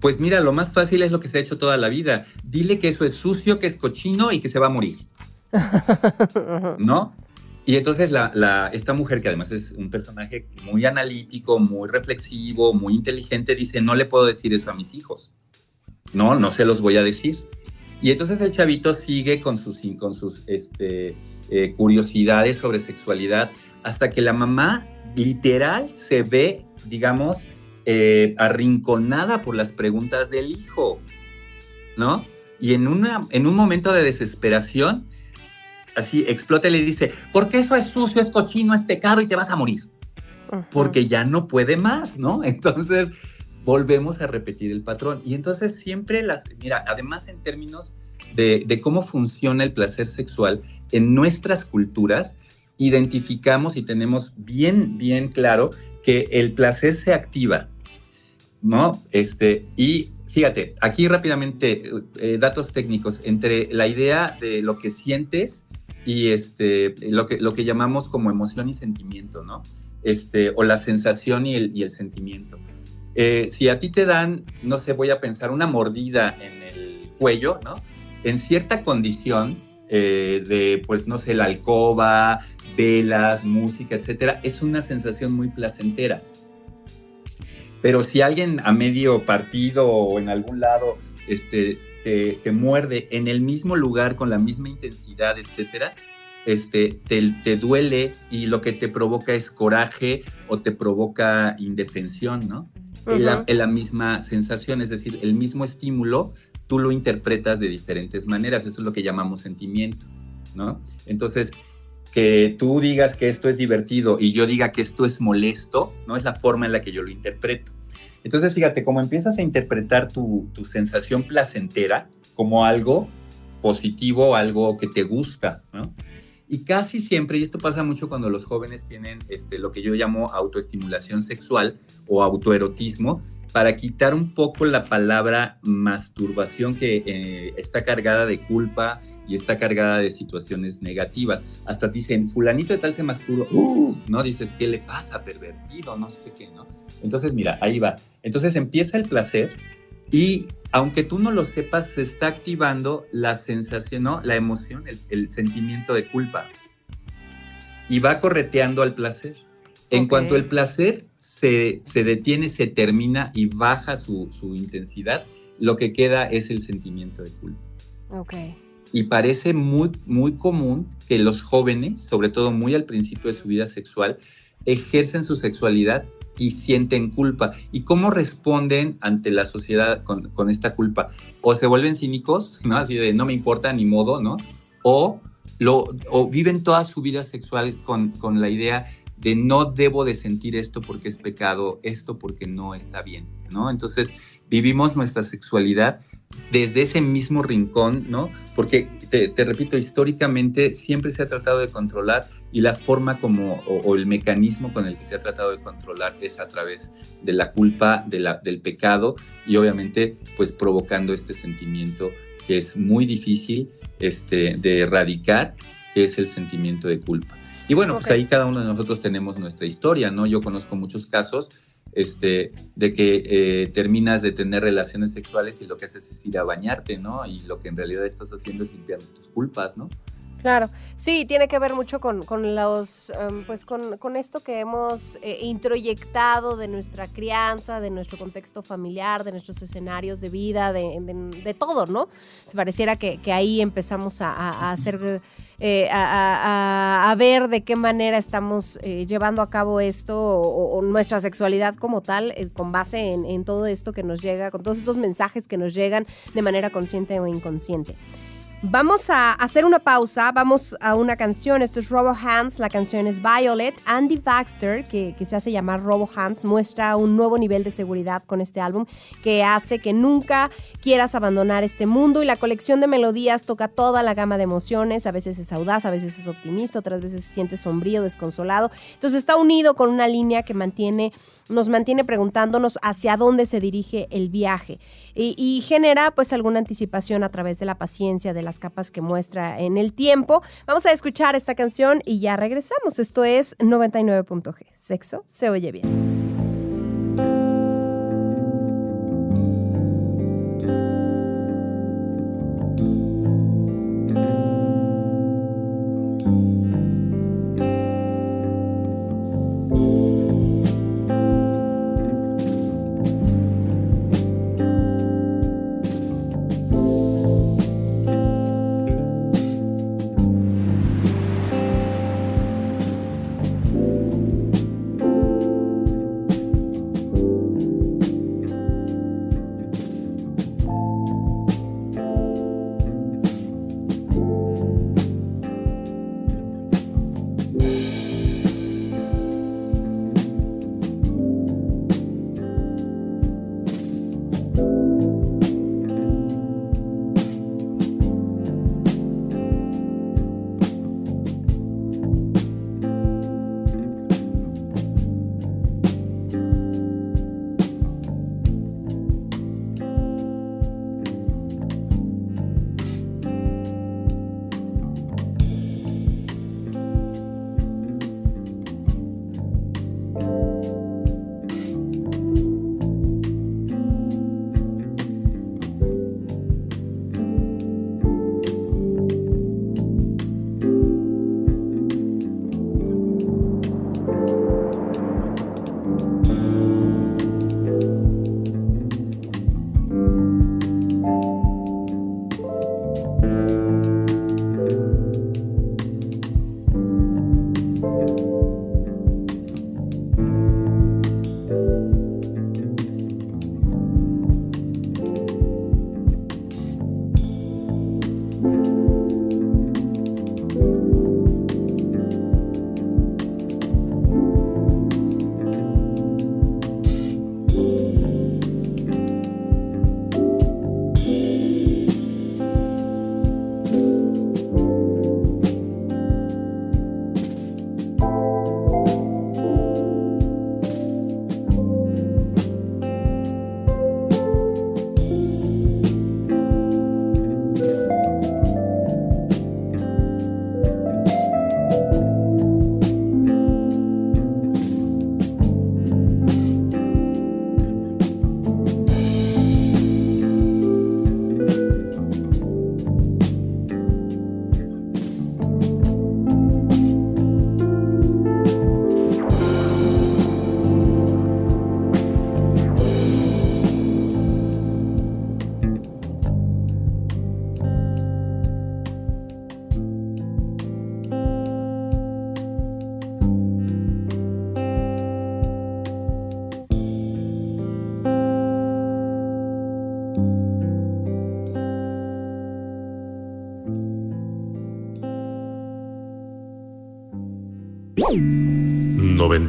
pues mira, lo más fácil es lo que se ha hecho toda la vida, dile que eso es sucio, que es cochino y que se va a morir. ¿No? Y entonces la, la, esta mujer, que además es un personaje muy analítico, muy reflexivo, muy inteligente, dice, no le puedo decir eso a mis hijos. No, no se los voy a decir. Y entonces el chavito sigue con sus, con sus este, eh, curiosidades sobre sexualidad hasta que la mamá literal se ve, digamos, eh, arrinconada por las preguntas del hijo, ¿no? Y en, una, en un momento de desesperación, así explota y le dice, porque eso es sucio, es cochino, es pecado y te vas a morir. Uh -huh. Porque ya no puede más, ¿no? Entonces volvemos a repetir el patrón. Y entonces siempre las, mira, además en términos de, de cómo funciona el placer sexual en nuestras culturas, identificamos y tenemos bien, bien claro que el placer se activa, ¿no? Este, y fíjate, aquí rápidamente, eh, datos técnicos, entre la idea de lo que sientes y este, lo, que, lo que llamamos como emoción y sentimiento, ¿no? Este, o la sensación y el, y el sentimiento. Eh, si a ti te dan, no sé, voy a pensar, una mordida en el cuello, ¿no? En cierta condición eh, de, pues, no sé, la alcoba, velas, música, etcétera, es una sensación muy placentera. Pero si alguien a medio partido o en algún lado este, te, te, muerde en el mismo lugar con la misma intensidad, etcétera, este, te, te, duele y lo que te provoca es coraje o te provoca indefensión, ¿no? Uh -huh. la, la, misma sensación, es decir, el mismo estímulo, tú lo interpretas de diferentes maneras, eso es lo que llamamos sentimiento, ¿no? Entonces, que tú digas que esto es divertido y yo diga que esto es molesto, ¿no? Es la forma en la que yo lo interpreto. Entonces, fíjate, como empiezas a interpretar tu, tu sensación placentera como algo positivo, algo que te gusta. Y casi siempre, y esto pasa mucho cuando los jóvenes tienen este, lo que yo llamo autoestimulación sexual o autoerotismo, para quitar un poco la palabra masturbación que eh, está cargada de culpa y está cargada de situaciones negativas. Hasta dicen, fulanito de tal se masturba, ¡Uh! ¿no? Dices, ¿qué le pasa? Pervertido, no sé qué, ¿no? Entonces, mira, ahí va. Entonces empieza el placer y aunque tú no lo sepas, se está activando la sensación, ¿no? La emoción, el, el sentimiento de culpa. Y va correteando al placer. En cuanto el placer se, se detiene, se termina y baja su, su intensidad, lo que queda es el sentimiento de culpa. Ok. Y parece muy, muy común que los jóvenes, sobre todo muy al principio de su vida sexual, ejercen su sexualidad y sienten culpa. ¿Y cómo responden ante la sociedad con, con esta culpa? O se vuelven cínicos, ¿no? Así de no me importa ni modo, ¿no? O, lo, o viven toda su vida sexual con, con la idea de no debo de sentir esto porque es pecado, esto porque no está bien, ¿no? Entonces vivimos nuestra sexualidad desde ese mismo rincón, ¿no? Porque, te, repito, históricamente siempre se ha tratado de controlar y la forma como, o, o el mecanismo con el que se ha tratado de controlar es a través de la culpa, de la, del pecado y obviamente pues provocando este sentimiento que es muy difícil este, de erradicar, que es el sentimiento de culpa. Y bueno, pues ahí cada uno de nosotros tenemos nuestra historia, ¿no? Yo conozco muchos casos este, de que eh, terminas de tener relaciones sexuales y lo que haces es ir a bañarte, ¿no? Y lo que en realidad estás haciendo es limpiando tus culpas, ¿no? Claro, sí, tiene que ver mucho con, con los, em, pues con, con esto que hemos eh, introyectado de nuestra crianza, de nuestro contexto familiar, de nuestros escenarios de vida, de, de- todo, ¿no? Se pareciera que, que ahí empezamos a, hacer, eh, a, a- ver de qué manera estamos eh, llevando a cabo esto o, o nuestra sexualidad como tal, eh, con base en, en todo esto que nos llega, con todos estos mensajes que nos llegan de manera consciente o inconsciente. Vamos a hacer una pausa, vamos a una canción, esto es Robo Hands, la canción es Violet. Andy Baxter, que, que se hace llamar Robo Hands, muestra un nuevo nivel de seguridad con este álbum que hace que nunca quieras abandonar este mundo y la colección de melodías toca toda la gama de emociones, a veces es audaz, a veces es optimista, otras veces se siente sombrío, desconsolado. Entonces está unido con una línea que mantiene, nos mantiene preguntándonos hacia dónde se dirige el viaje y, genera pues alguna anticipación a través de la paciencia, de las capas que muestra en el tiempo. Vamos a escuchar esta canción y ya regresamos. Esto es 99.g. Sexo se oye bien.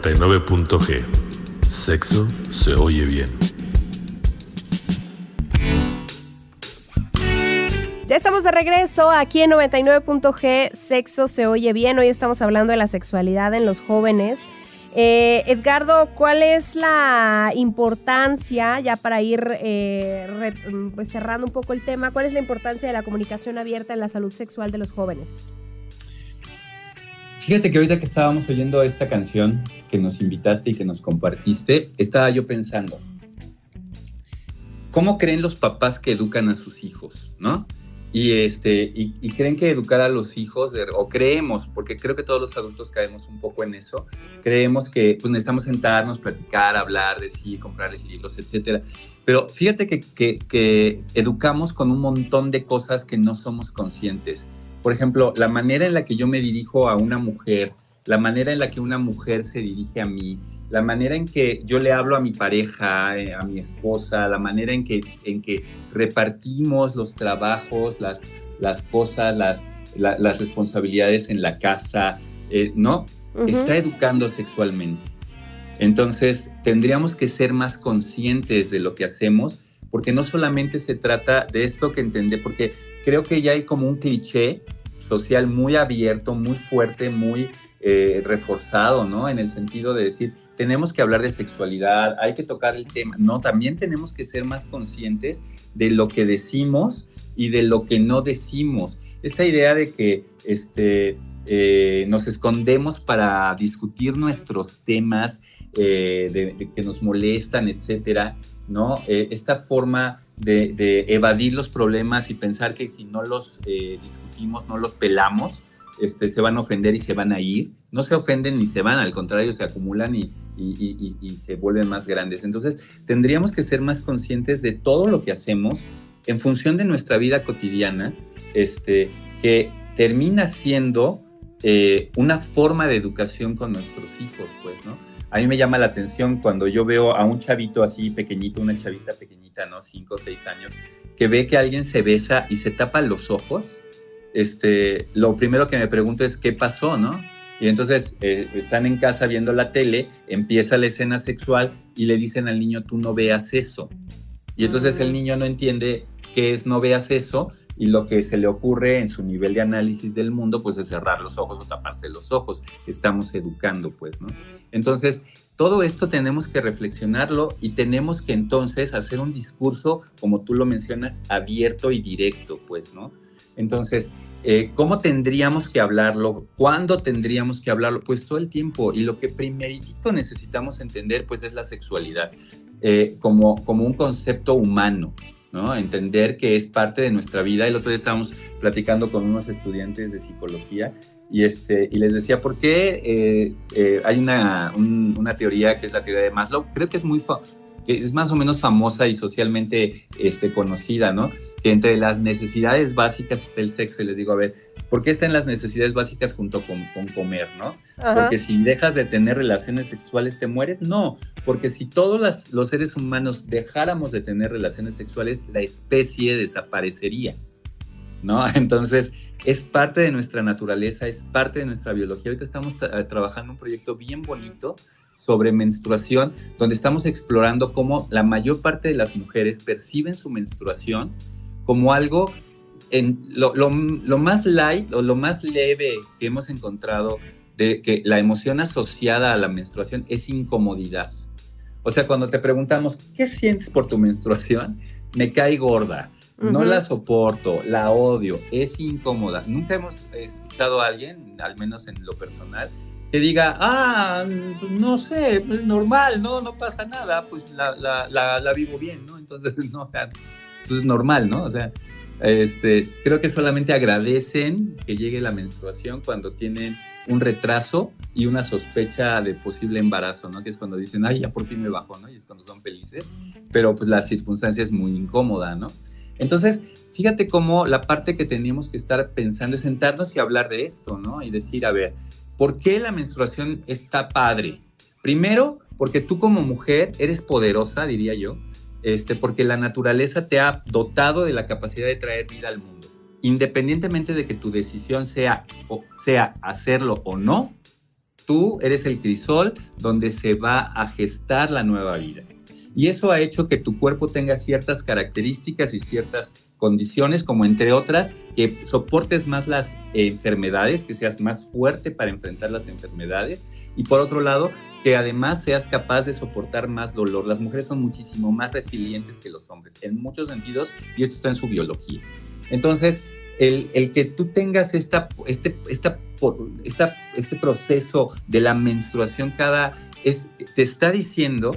99.g. Sexo se oye bien. Ya estamos de regreso aquí en 99.g, Sexo se oye bien. Hoy estamos hablando de la sexualidad en los jóvenes. Eh, Edgardo, ¿cuál es la importancia, ya para ir eh, pues cerrando un poco el tema, cuál es la importancia de la comunicación abierta en la salud sexual de los jóvenes? Fíjate que ahorita que estábamos oyendo esta canción que nos invitaste y que nos compartiste, estaba yo pensando, ¿cómo creen los papás que educan a sus hijos, no? Y, este, y, y creen que educar a los hijos, de- o creemos, porque creo que todos los adultos caemos un poco en eso, creemos que pues, necesitamos sentarnos, platicar, hablar, decir, comprarles libros, etcétera. Pero fíjate que, que, que educamos con un montón de cosas que no somos conscientes. Por ejemplo, la manera en la que yo me dirijo a una mujer, la manera en la que una mujer se dirige a mí, la manera en que yo le hablo a mi pareja, eh, a mi esposa, la manera en que, en que repartimos los trabajos, las, las cosas, las, la- las responsabilidades en la casa, eh, ¿no? Está educando sexualmente. Entonces, tendríamos que ser más conscientes de lo que hacemos, porque no solamente se trata de esto que entender, porque creo que ya hay como un cliché social muy abierto, muy fuerte, muy eh, reforzado, ¿no? En el sentido de decir, tenemos que hablar de sexualidad, hay que tocar el tema. No, también tenemos que ser más conscientes de lo que decimos y de lo que no decimos. Esta idea de que este, eh, nos escondemos para discutir nuestros temas eh, que nos molestan, etcétera, ¿no? Eh, esta forma de, evadir los problemas y pensar que si no los eh, discutimos, no los pelamos, este, se van a ofender y se van a ir. No se ofenden ni se van, al contrario, se acumulan y se vuelven más grandes. Entonces, tendríamos que ser más conscientes de todo lo que hacemos en función de nuestra vida cotidiana, este, que termina siendo eh, una forma de educación con nuestros hijos, pues, ¿no? A mí me llama la atención cuando yo veo a un chavito así pequeñito, una chavita pequeñita, ¿no? Cinco o seis años, que ve que alguien se besa y se tapa los ojos. Este, lo primero que me pregunto es qué pasó, ¿no? Y entonces eh, están en casa viendo la tele, empieza la escena sexual y le dicen al niño, tú no veas eso. Y entonces el niño no entiende qué es no veas eso y lo que se le ocurre en su nivel de análisis del mundo, pues es cerrar los ojos o taparse los ojos. Estamos educando, pues, ¿no? Entonces, todo esto tenemos que reflexionarlo y tenemos que entonces hacer un discurso, como tú lo mencionas, abierto y directo, pues, ¿no? Entonces, eh, ¿cómo tendríamos que hablarlo? ¿Cuándo tendríamos que hablarlo? Pues todo el tiempo. Y lo que primerito necesitamos entender, pues, es la sexualidad eh, como, como un concepto humano, ¿no? Entender que es parte de nuestra vida. El otro día estábamos platicando con unos estudiantes de psicología y, este, y les decía, ¿por qué eh, eh, hay una, un- una teoría que es la teoría de Maslow? Creo que es muy que es más o menos famosa y socialmente este, conocida, ¿no? Que entre las necesidades básicas está el sexo. Y les digo, a ver, ¿por qué están las necesidades básicas junto con, con comer, ¿no? Ajá. Porque si dejas de tener relaciones sexuales, ¿te mueres? No, porque si todos las- los seres humanos dejáramos de tener relaciones sexuales, la especie desaparecería, ¿no? Entonces, es parte de nuestra naturaleza, es parte de nuestra biología. Ahorita estamos tra- trabajando un proyecto bien bonito sobre menstruación, donde estamos explorando cómo la mayor parte de las mujeres perciben su menstruación como algo en lo, lo- lo más light o lo más leve que hemos encontrado de que la emoción asociada a la menstruación es incomodidad. O sea, cuando te preguntamos, ¿qué sientes por tu menstruación? Me cae gorda, no Ujú. la soporto, la odio, es incómoda. Nunca hemos escuchado a alguien, al menos en lo personal, que diga, ah, pues no sé, pues normal, no, no pasa nada, pues la, la- la- la vivo bien, ¿no? Entonces, no, o sea, pues es normal, ¿no? O sea, este, creo que solamente agradecen que llegue la menstruación cuando tienen un retraso y una sospecha de posible embarazo, ¿no? Que es cuando dicen, ay, ya por fin me bajó, ¿no? Y es cuando son felices, pero pues la circunstancia es muy incómoda, ¿no? Entonces, fíjate cómo la parte que tenemos que estar pensando es sentarnos y hablar de esto, ¿no? Y decir, a ver, ¿por qué la menstruación está padre? Primero, porque tú como mujer eres poderosa, diría yo, este, porque la naturaleza te ha dotado de la capacidad de traer vida al mundo. Independientemente de que tu decisión sea, o sea hacerlo o no, Tú eres el crisol donde se va a gestar la nueva vida. Y eso ha hecho que tu cuerpo tenga ciertas características y ciertas condiciones, como entre otras, que soportes más las enfermedades, que seas más fuerte para enfrentar las enfermedades. Y por otro lado, que además seas capaz de soportar más dolor. Las mujeres son muchísimo más resilientes que los hombres, en muchos sentidos, y esto está en su biología. Entonces, el, el, que tú tengas esta, este, esta, esta, este proceso de la menstruación cada, es, te está diciendo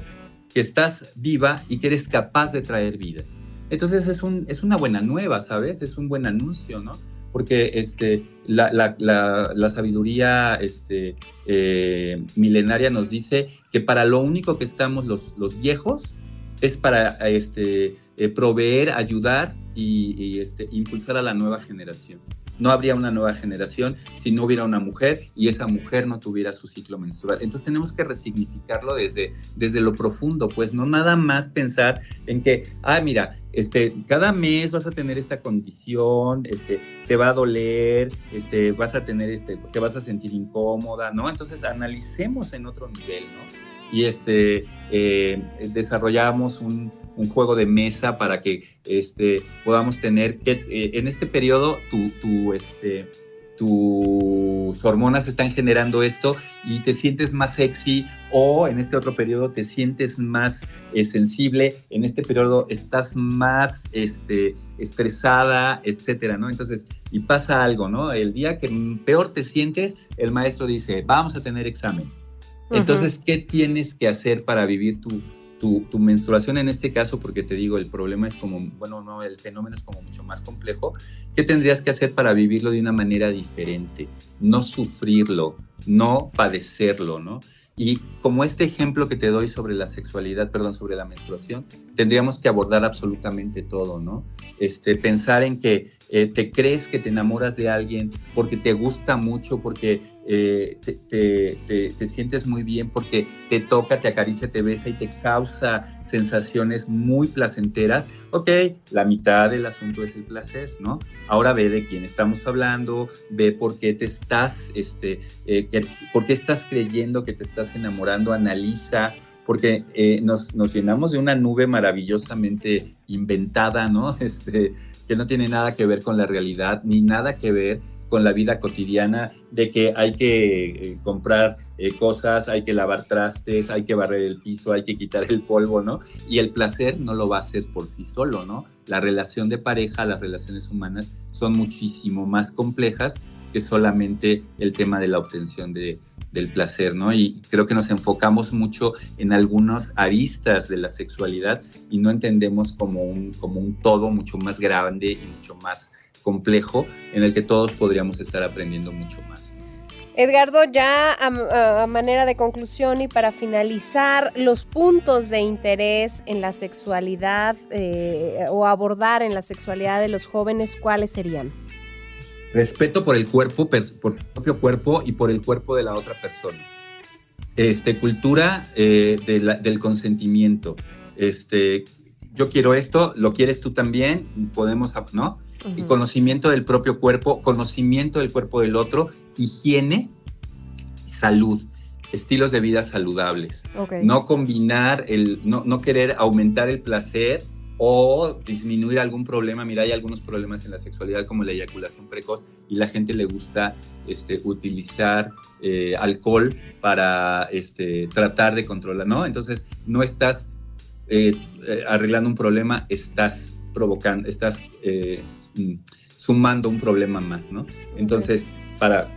que estás viva y que eres capaz de traer vida. Entonces es, un, es una buena nueva, ¿sabes? Es un buen anuncio, ¿no? Porque este, la, la, la, la sabiduría este, eh, milenaria nos dice que para lo único que estamos los, los viejos es para este, eh, proveer, ayudar y, y este, impulsar a la nueva generación. No habría una nueva generación si no hubiera una mujer y esa mujer no tuviera su ciclo menstrual. Entonces tenemos que resignificarlo desde, desde lo profundo, pues no nada más pensar en que, ah, mira, este, cada mes vas a tener esta condición, este, te va a doler, este, vas a tener, este, te vas a sentir incómoda, ¿no? Entonces analicemos en otro nivel, ¿no? Y este, eh, desarrollamos un, juego de mesa para que este, podamos tener que eh, en este periodo tu, tu, este, tus hormonas están generando esto y te sientes más sexy o en este otro periodo te sientes más eh, sensible, en este periodo estás más este, estresada, etcétera, ¿no? Entonces, y pasa algo, ¿no? El día que peor te sientes, el maestro dice, vamos a tener examen entonces, ¿qué tienes que hacer para vivir tu, tu, tu, menstruación en este caso? Porque te digo, el problema es como, bueno, no, el fenómeno es como mucho más complejo. ¿Qué tendrías que hacer para vivirlo de una manera diferente? No sufrirlo, no padecerlo, ¿no? Y como este ejemplo que te doy sobre la sexualidad, perdón, sobre la menstruación, tendríamos que abordar absolutamente todo, ¿no? Este, pensar en que eh, te crees que te enamoras de alguien porque te gusta mucho, porque eh, te, te, te, sientes muy bien, porque te toca, te acaricia, te besa y te causa sensaciones muy placenteras. Ok, la mitad del asunto es el placer, ¿no? Ahora ve de quién estamos hablando, ve por qué te estás, este, eh, que, por qué estás creyendo que te estás enamorando, analiza porque eh, nos, nos, llenamos de una nube maravillosamente inventada, ¿no? Este, que no tiene nada que ver con la realidad, ni nada que ver con la vida cotidiana de que hay que eh, comprar eh, cosas, hay que lavar trastes, hay que barrer el piso, hay que quitar el polvo, ¿no? Y el placer no lo va a hacer por sí solo, ¿no? La relación de pareja, las relaciones humanas son muchísimo más complejas que solamente el tema de la obtención de, del placer, ¿no? Y creo que nos enfocamos mucho en algunas aristas de la sexualidad y no entendemos como un, como un todo mucho más grande y mucho más complejo en el que todos podríamos estar aprendiendo mucho más. Edgardo, ya a, a, manera de conclusión y para finalizar, los puntos de interés en la sexualidad eh, o abordar en la sexualidad de los jóvenes, ¿cuáles serían? respeto por el cuerpo, por el propio cuerpo y por el cuerpo de la otra persona. Este, cultura eh, de la, del consentimiento. Este, yo quiero esto, lo quieres tú también, podemos, ¿no? Uh -huh. Y conocimiento del propio cuerpo, conocimiento del cuerpo del otro, higiene, salud, estilos de vida saludables. Okay. No combinar, el, no, no querer aumentar el placer o disminuir algún problema. Mira, hay algunos problemas en la sexualidad como la eyaculación precoz y la gente le gusta este, utilizar eh, alcohol para este, tratar de controlar, ¿no? Entonces, no estás eh, arreglando un problema, estás provocando, estás eh, sumando un problema más, ¿no? Entonces, para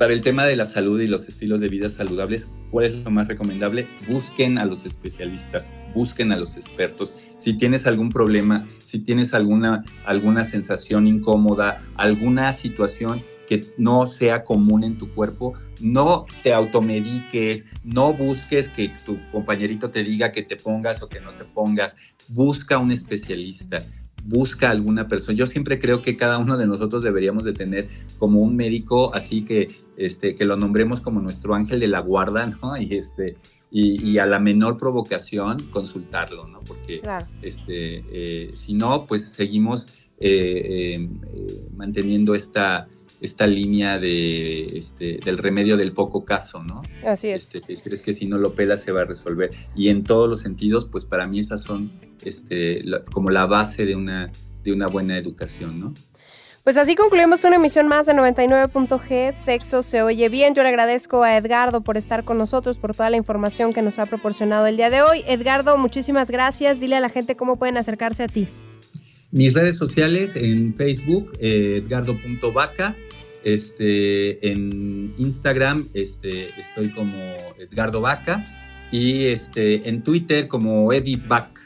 para el tema de la salud y los estilos de vida saludables, ¿cuál es lo más recomendable? Busquen a los especialistas, busquen a los expertos. Si tienes algún problema, si tienes alguna, alguna sensación incómoda, alguna situación que no sea común en tu cuerpo, no te automediques, no busques que tu compañerito te diga que te pongas o que no te pongas, busca un especialista busca alguna persona. Yo siempre creo que cada uno de nosotros deberíamos de tener como un médico, así que, este, que lo nombremos como nuestro ángel de la guarda, ¿no? Y, este, y, y a la menor provocación consultarlo, ¿no? Porque claro. este, eh, si no, pues seguimos eh, eh, manteniendo esta, esta línea de, este, del remedio del poco caso, ¿no? Así es. Este, crees que si no lo pelas se va a resolver. Y en todos los sentidos, pues para mí esas son este, la- como la base de una, de una buena educación, ¿no? Pues así concluimos una emisión más de 99.g. Sexo se oye bien. Yo le agradezco a Edgardo por estar con nosotros, por toda la información que nos ha proporcionado el día de hoy. Edgardo, muchísimas gracias. Dile a la gente cómo pueden acercarse a ti. Mis redes sociales en Facebook, eh, edgardo.vaca. Este, en Instagram este, estoy como Edgardo Vaca. Y este, en Twitter como Eddie Back.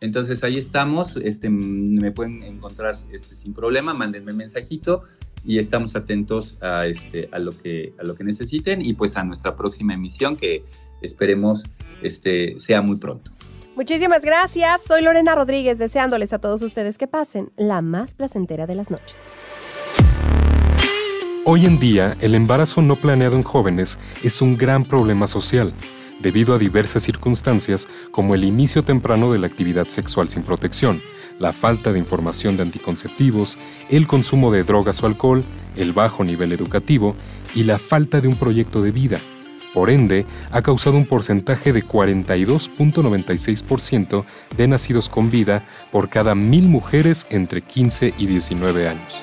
Entonces ahí estamos, este, me pueden encontrar este, sin problema, mándenme mensajito y estamos atentos a, este, a, lo que, a lo que necesiten y pues a nuestra próxima emisión que esperemos este, sea muy pronto. Muchísimas gracias. Soy Lorena Rodríguez, deseándoles a todos ustedes que pasen la más placentera de las noches. Hoy en día, el embarazo no planeado en jóvenes es un gran problema social, debido a diversas circunstancias como el inicio temprano de la actividad sexual sin protección, la falta de información de anticonceptivos, el consumo de drogas o alcohol, el bajo nivel educativo y la falta de un proyecto de vida. Por ende, ha causado un porcentaje de 42.96% de nacidos con vida por cada mil mujeres entre 15 y 19 años.